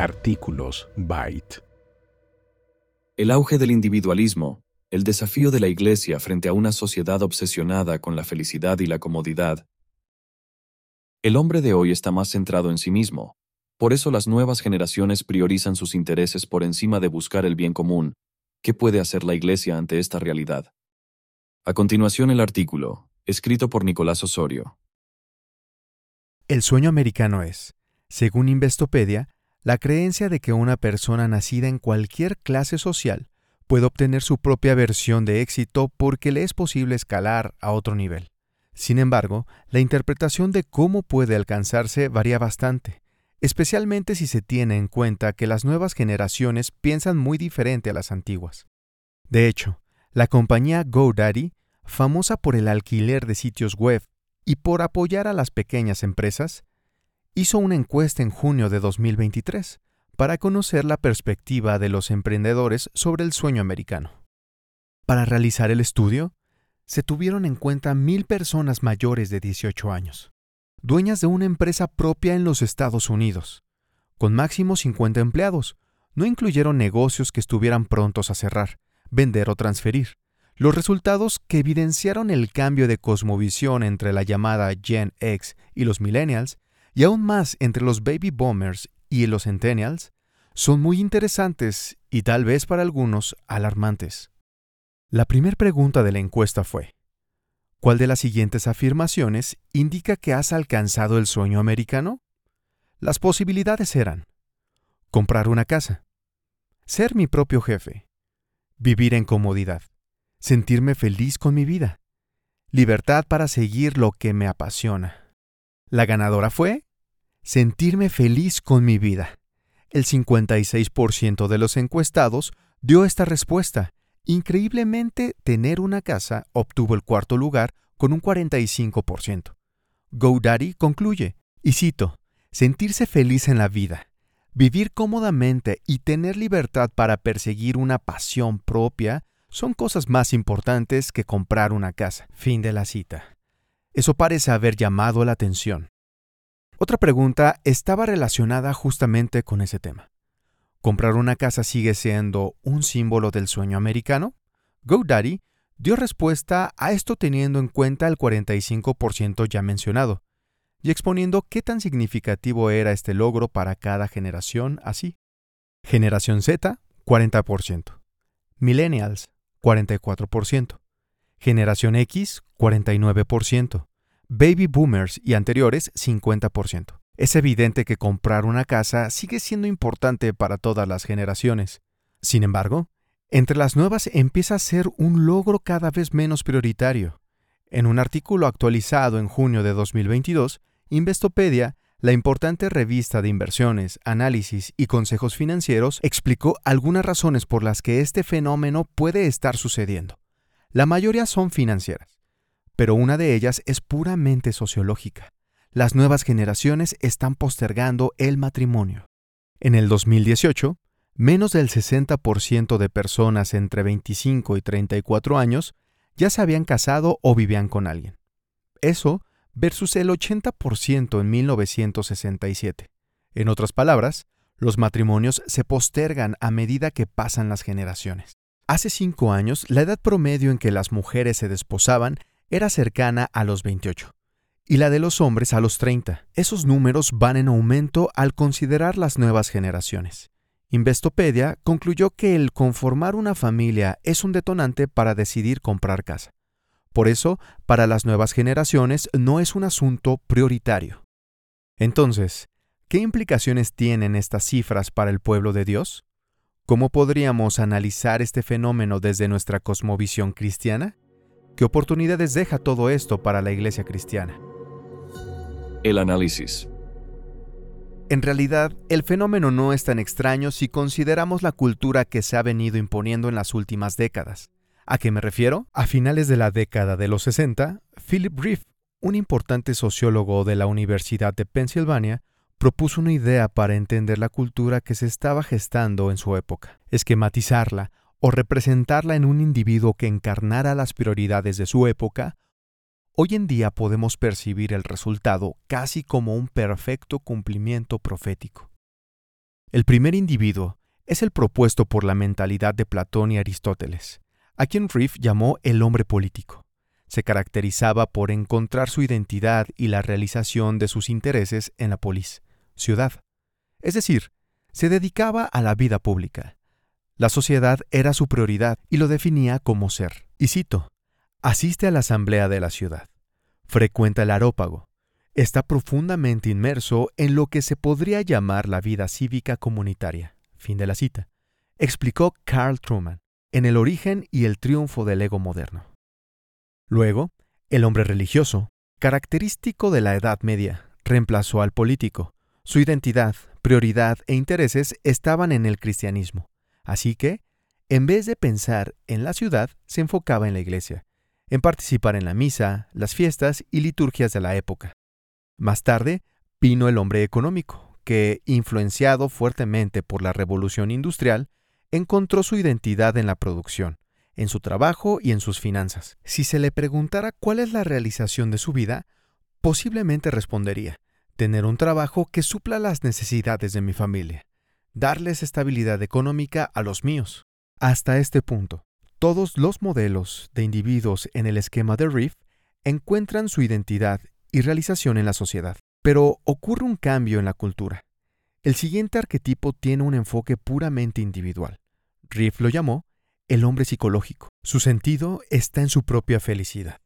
Artículos Byte. El auge del individualismo, el desafío de la Iglesia frente a una sociedad obsesionada con la felicidad y la comodidad. El hombre de hoy está más centrado en sí mismo. Por eso las nuevas generaciones priorizan sus intereses por encima de buscar el bien común. ¿Qué puede hacer la Iglesia ante esta realidad? A continuación el artículo, escrito por Nicolás Osorio. El sueño americano es, según Investopedia, la creencia de que una persona nacida en cualquier clase social puede obtener su propia versión de éxito porque le es posible escalar a otro nivel. Sin embargo, la interpretación de cómo puede alcanzarse varía bastante, especialmente si se tiene en cuenta que las nuevas generaciones piensan muy diferente a las antiguas. De hecho, la compañía GoDaddy, famosa por el alquiler de sitios web y por apoyar a las pequeñas empresas, hizo una encuesta en junio de 2023 para conocer la perspectiva de los emprendedores sobre el sueño americano. Para realizar el estudio, se tuvieron en cuenta mil personas mayores de 18 años, dueñas de una empresa propia en los Estados Unidos, con máximo 50 empleados. No incluyeron negocios que estuvieran prontos a cerrar, vender o transferir. Los resultados que evidenciaron el cambio de cosmovisión entre la llamada Gen X y los millennials y aún más entre los baby boomers y los centennials, son muy interesantes y tal vez para algunos alarmantes. La primera pregunta de la encuesta fue, ¿cuál de las siguientes afirmaciones indica que has alcanzado el sueño americano? Las posibilidades eran, comprar una casa, ser mi propio jefe, vivir en comodidad, sentirme feliz con mi vida, libertad para seguir lo que me apasiona. La ganadora fue sentirme feliz con mi vida. El 56% de los encuestados dio esta respuesta. Increíblemente, tener una casa obtuvo el cuarto lugar con un 45%. GoDaddy concluye, y cito, sentirse feliz en la vida, vivir cómodamente y tener libertad para perseguir una pasión propia son cosas más importantes que comprar una casa. Fin de la cita. Eso parece haber llamado la atención. Otra pregunta estaba relacionada justamente con ese tema. ¿Comprar una casa sigue siendo un símbolo del sueño americano? GoDaddy dio respuesta a esto teniendo en cuenta el 45% ya mencionado, y exponiendo qué tan significativo era este logro para cada generación así. Generación Z, 40%. Millennials, 44%. Generación X, 49% baby boomers y anteriores 50%. Es evidente que comprar una casa sigue siendo importante para todas las generaciones. Sin embargo, entre las nuevas empieza a ser un logro cada vez menos prioritario. En un artículo actualizado en junio de 2022, Investopedia, la importante revista de inversiones, análisis y consejos financieros, explicó algunas razones por las que este fenómeno puede estar sucediendo. La mayoría son financieras pero una de ellas es puramente sociológica. Las nuevas generaciones están postergando el matrimonio. En el 2018, menos del 60% de personas entre 25 y 34 años ya se habían casado o vivían con alguien. Eso versus el 80% en 1967. En otras palabras, los matrimonios se postergan a medida que pasan las generaciones. Hace cinco años, la edad promedio en que las mujeres se desposaban era cercana a los 28 y la de los hombres a los 30. Esos números van en aumento al considerar las nuevas generaciones. Investopedia concluyó que el conformar una familia es un detonante para decidir comprar casa. Por eso, para las nuevas generaciones no es un asunto prioritario. Entonces, ¿qué implicaciones tienen estas cifras para el pueblo de Dios? ¿Cómo podríamos analizar este fenómeno desde nuestra cosmovisión cristiana? ¿Qué oportunidades deja todo esto para la iglesia cristiana? El análisis. En realidad, el fenómeno no es tan extraño si consideramos la cultura que se ha venido imponiendo en las últimas décadas. ¿A qué me refiero? A finales de la década de los 60, Philip Reeve, un importante sociólogo de la Universidad de Pensilvania, propuso una idea para entender la cultura que se estaba gestando en su época, esquematizarla o representarla en un individuo que encarnara las prioridades de su época, hoy en día podemos percibir el resultado casi como un perfecto cumplimiento profético. El primer individuo es el propuesto por la mentalidad de Platón y Aristóteles, a quien Riff llamó el hombre político. Se caracterizaba por encontrar su identidad y la realización de sus intereses en la polis, ciudad. Es decir, se dedicaba a la vida pública. La sociedad era su prioridad y lo definía como ser. Y cito, asiste a la asamblea de la ciudad, frecuenta el arópago, está profundamente inmerso en lo que se podría llamar la vida cívica comunitaria. Fin de la cita. Explicó Carl Truman en El origen y el triunfo del ego moderno. Luego, el hombre religioso, característico de la Edad Media, reemplazó al político. Su identidad, prioridad e intereses estaban en el cristianismo. Así que, en vez de pensar en la ciudad, se enfocaba en la iglesia, en participar en la misa, las fiestas y liturgias de la época. Más tarde, vino el hombre económico, que, influenciado fuertemente por la revolución industrial, encontró su identidad en la producción, en su trabajo y en sus finanzas. Si se le preguntara cuál es la realización de su vida, posiblemente respondería, tener un trabajo que supla las necesidades de mi familia, darles estabilidad económica a los míos. Hasta este punto, todos los modelos de individuos en el esquema de Reef encuentran su identidad y realización en la sociedad. Pero ocurre un cambio en la cultura. El siguiente arquetipo tiene un enfoque puramente individual. Riff lo llamó el hombre psicológico. Su sentido está en su propia felicidad,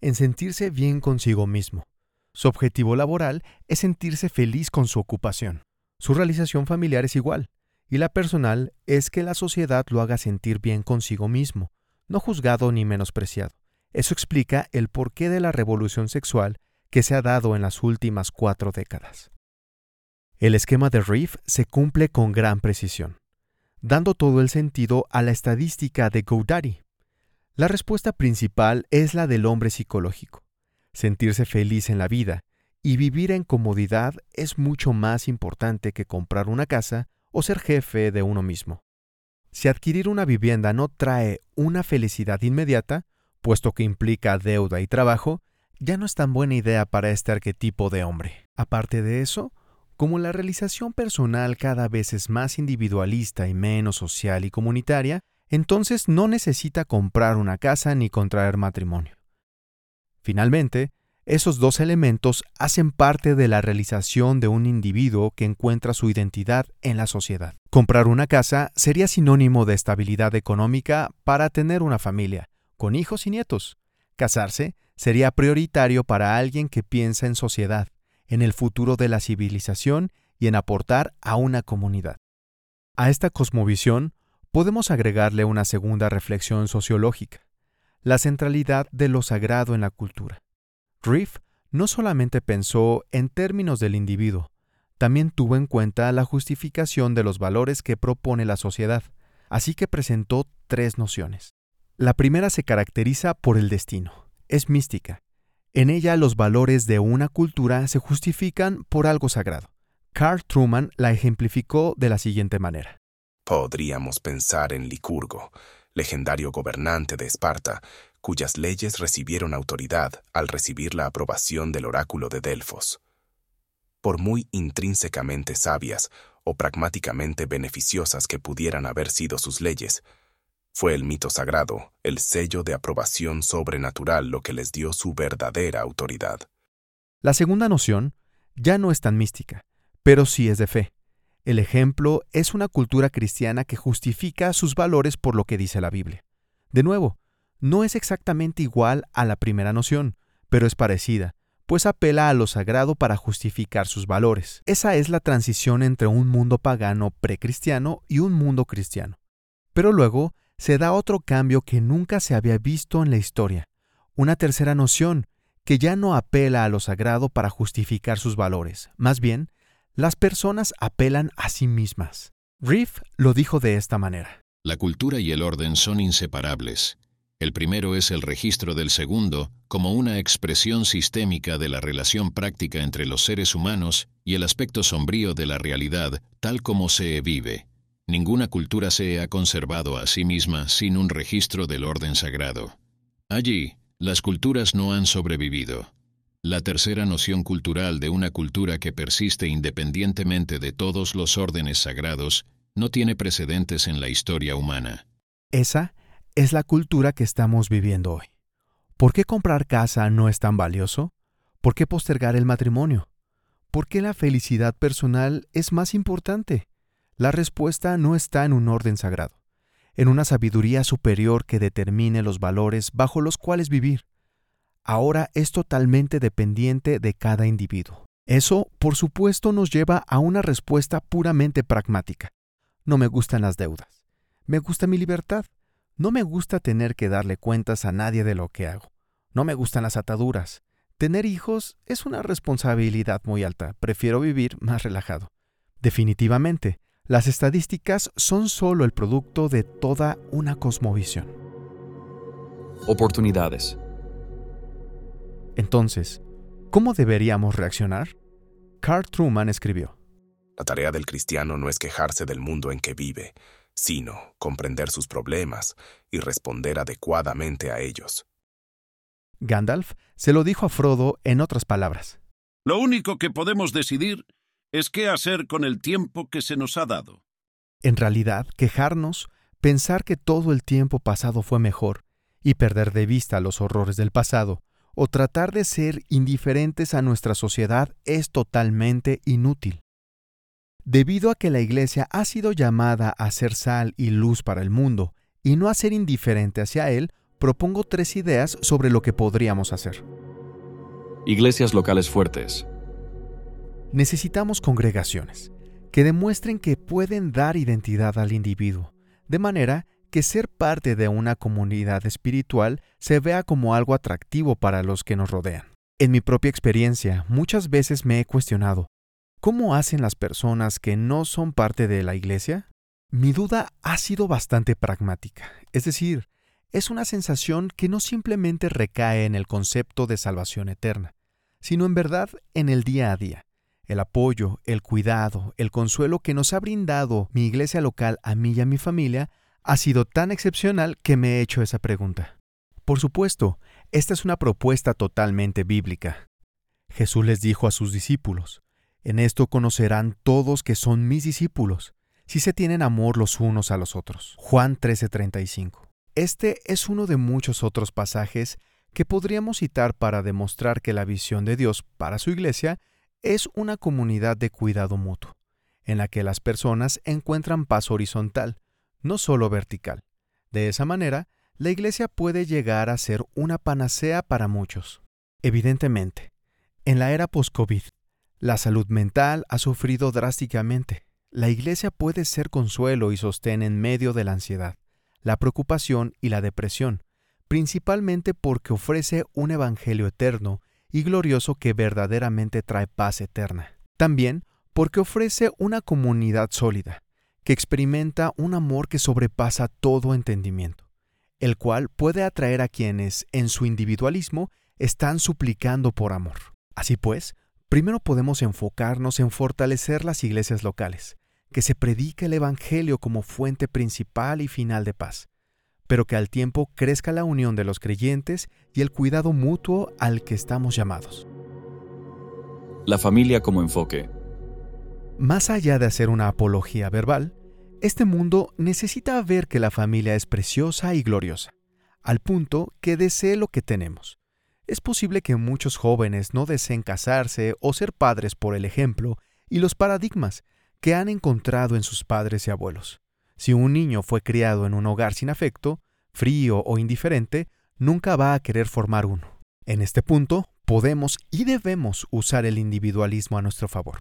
en sentirse bien consigo mismo. Su objetivo laboral es sentirse feliz con su ocupación. Su realización familiar es igual, y la personal es que la sociedad lo haga sentir bien consigo mismo, no juzgado ni menospreciado. Eso explica el porqué de la revolución sexual que se ha dado en las últimas cuatro décadas. El esquema de Reef se cumple con gran precisión, dando todo el sentido a la estadística de GoDaddy. La respuesta principal es la del hombre psicológico. Sentirse feliz en la vida y vivir en comodidad es mucho más importante que comprar una casa o ser jefe de uno mismo. Si adquirir una vivienda no trae una felicidad inmediata, puesto que implica deuda y trabajo, ya no es tan buena idea para este arquetipo de hombre. Aparte de eso, como la realización personal cada vez es más individualista y menos social y comunitaria, entonces no necesita comprar una casa ni contraer matrimonio. Finalmente, esos dos elementos hacen parte de la realización de un individuo que encuentra su identidad en la sociedad. Comprar una casa sería sinónimo de estabilidad económica para tener una familia, con hijos y nietos. Casarse sería prioritario para alguien que piensa en sociedad, en el futuro de la civilización y en aportar a una comunidad. A esta cosmovisión podemos agregarle una segunda reflexión sociológica, la centralidad de lo sagrado en la cultura. Riff no solamente pensó en términos del individuo, también tuvo en cuenta la justificación de los valores que propone la sociedad, así que presentó tres nociones. La primera se caracteriza por el destino, es mística, en ella los valores de una cultura se justifican por algo sagrado. Carl Truman la ejemplificó de la siguiente manera. Podríamos pensar en Licurgo, legendario gobernante de Esparta, cuyas leyes recibieron autoridad al recibir la aprobación del oráculo de Delfos. Por muy intrínsecamente sabias o pragmáticamente beneficiosas que pudieran haber sido sus leyes, fue el mito sagrado, el sello de aprobación sobrenatural lo que les dio su verdadera autoridad. La segunda noción ya no es tan mística, pero sí es de fe. El ejemplo es una cultura cristiana que justifica sus valores por lo que dice la Biblia. De nuevo, no es exactamente igual a la primera noción, pero es parecida, pues apela a lo sagrado para justificar sus valores. Esa es la transición entre un mundo pagano precristiano y un mundo cristiano. Pero luego se da otro cambio que nunca se había visto en la historia, una tercera noción que ya no apela a lo sagrado para justificar sus valores, más bien, las personas apelan a sí mismas. Riff lo dijo de esta manera. La cultura y el orden son inseparables. El primero es el registro del segundo como una expresión sistémica de la relación práctica entre los seres humanos y el aspecto sombrío de la realidad tal como se vive. Ninguna cultura se ha conservado a sí misma sin un registro del orden sagrado. Allí, las culturas no han sobrevivido. La tercera noción cultural de una cultura que persiste independientemente de todos los órdenes sagrados no tiene precedentes en la historia humana. Esa es la cultura que estamos viviendo hoy. ¿Por qué comprar casa no es tan valioso? ¿Por qué postergar el matrimonio? ¿Por qué la felicidad personal es más importante? La respuesta no está en un orden sagrado, en una sabiduría superior que determine los valores bajo los cuales vivir. Ahora es totalmente dependiente de cada individuo. Eso, por supuesto, nos lleva a una respuesta puramente pragmática. No me gustan las deudas. Me gusta mi libertad. No me gusta tener que darle cuentas a nadie de lo que hago. No me gustan las ataduras. Tener hijos es una responsabilidad muy alta. Prefiero vivir más relajado. Definitivamente, las estadísticas son solo el producto de toda una cosmovisión. Oportunidades. Entonces, ¿cómo deberíamos reaccionar? Carl Truman escribió. La tarea del cristiano no es quejarse del mundo en que vive, sino comprender sus problemas y responder adecuadamente a ellos. Gandalf se lo dijo a Frodo en otras palabras. Lo único que podemos decidir es qué hacer con el tiempo que se nos ha dado. En realidad, quejarnos, pensar que todo el tiempo pasado fue mejor, y perder de vista los horrores del pasado, o tratar de ser indiferentes a nuestra sociedad es totalmente inútil. Debido a que la Iglesia ha sido llamada a ser sal y luz para el mundo, y no a ser indiferente hacia él, propongo tres ideas sobre lo que podríamos hacer. Iglesias locales fuertes, necesitamos congregaciones que demuestren que pueden dar identidad al individuo, de manera que ser parte de una comunidad espiritual se vea como algo atractivo para los que nos rodean. En mi propia experiencia, muchas veces me he cuestionado, ¿cómo hacen las personas que no son parte de la iglesia? Mi duda ha sido bastante pragmática, es decir, es una sensación que no simplemente recae en el concepto de salvación eterna, sino en verdad en el día a día el apoyo, el cuidado, el consuelo que nos ha brindado mi iglesia local a mí y a mi familia ha sido tan excepcional que me he hecho esa pregunta. Por supuesto, esta es una propuesta totalmente bíblica. Jesús les dijo a sus discípulos, En esto conocerán todos que son mis discípulos, si se tienen amor los unos a los otros. Juan 13:35. Este es uno de muchos otros pasajes que podríamos citar para demostrar que la visión de Dios para su iglesia es una comunidad de cuidado mutuo, en la que las personas encuentran paz horizontal, no solo vertical. De esa manera, la Iglesia puede llegar a ser una panacea para muchos. Evidentemente, en la era post-COVID, la salud mental ha sufrido drásticamente. La Iglesia puede ser consuelo y sostén en medio de la ansiedad, la preocupación y la depresión, principalmente porque ofrece un Evangelio eterno y glorioso que verdaderamente trae paz eterna. También porque ofrece una comunidad sólida, que experimenta un amor que sobrepasa todo entendimiento, el cual puede atraer a quienes, en su individualismo, están suplicando por amor. Así pues, primero podemos enfocarnos en fortalecer las iglesias locales, que se predique el Evangelio como fuente principal y final de paz, pero que al tiempo crezca la unión de los creyentes y el cuidado mutuo al que estamos llamados. La familia como enfoque. Más allá de hacer una apología verbal, este mundo necesita ver que la familia es preciosa y gloriosa, al punto que desee lo que tenemos. Es posible que muchos jóvenes no deseen casarse o ser padres por el ejemplo y los paradigmas que han encontrado en sus padres y abuelos. Si un niño fue criado en un hogar sin afecto, frío o indiferente, nunca va a querer formar uno. En este punto, podemos y debemos usar el individualismo a nuestro favor.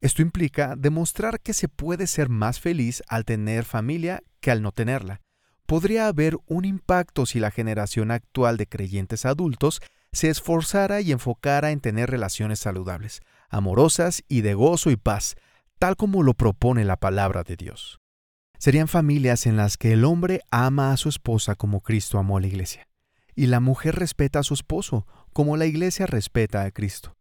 Esto implica demostrar que se puede ser más feliz al tener familia que al no tenerla. Podría haber un impacto si la generación actual de creyentes adultos se esforzara y enfocara en tener relaciones saludables, amorosas y de gozo y paz, tal como lo propone la palabra de Dios. Serían familias en las que el hombre ama a su esposa como Cristo amó a la iglesia, y la mujer respeta a su esposo como la iglesia respeta a Cristo.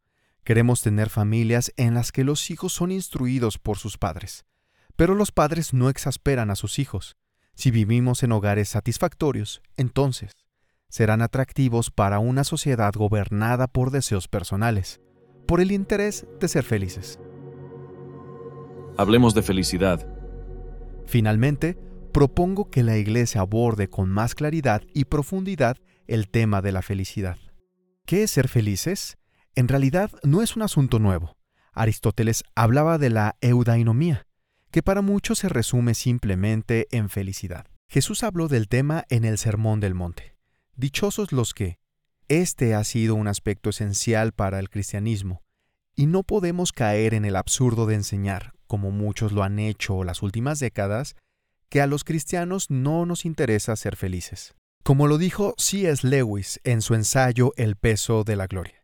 Queremos tener familias en las que los hijos son instruidos por sus padres, pero los padres no exasperan a sus hijos. Si vivimos en hogares satisfactorios, entonces, serán atractivos para una sociedad gobernada por deseos personales, por el interés de ser felices. Hablemos de felicidad. Finalmente, propongo que la Iglesia aborde con más claridad y profundidad el tema de la felicidad. ¿Qué es ser felices? En realidad no es un asunto nuevo. Aristóteles hablaba de la eudainomía, que para muchos se resume simplemente en felicidad. Jesús habló del tema en el Sermón del Monte. Dichosos los que. Este ha sido un aspecto esencial para el cristianismo, y no podemos caer en el absurdo de enseñar, como muchos lo han hecho las últimas décadas, que a los cristianos no nos interesa ser felices. Como lo dijo C.S. Lewis en su ensayo El peso de la gloria,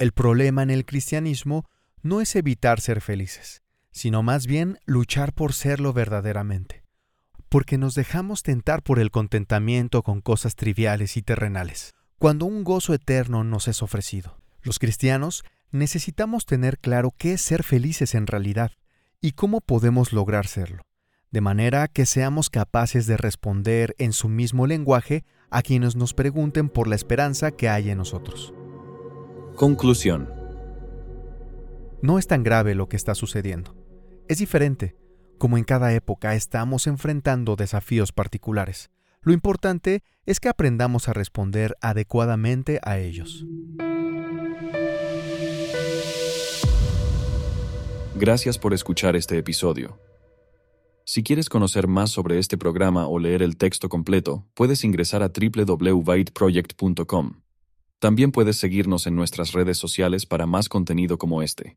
el problema en el cristianismo no es evitar ser felices, sino más bien luchar por serlo verdaderamente, porque nos dejamos tentar por el contentamiento con cosas triviales y terrenales, cuando un gozo eterno nos es ofrecido. Los cristianos necesitamos tener claro qué es ser felices en realidad y cómo podemos lograr serlo, de manera que seamos capaces de responder en su mismo lenguaje a quienes nos pregunten por la esperanza que hay en nosotros. Conclusión. No es tan grave lo que está sucediendo. Es diferente. Como en cada época estamos enfrentando desafíos particulares. Lo importante es que aprendamos a responder adecuadamente a ellos. Gracias por escuchar este episodio. Si quieres conocer más sobre este programa o leer el texto completo, puedes ingresar a www.byteproject.com. También puedes seguirnos en nuestras redes sociales para más contenido como este.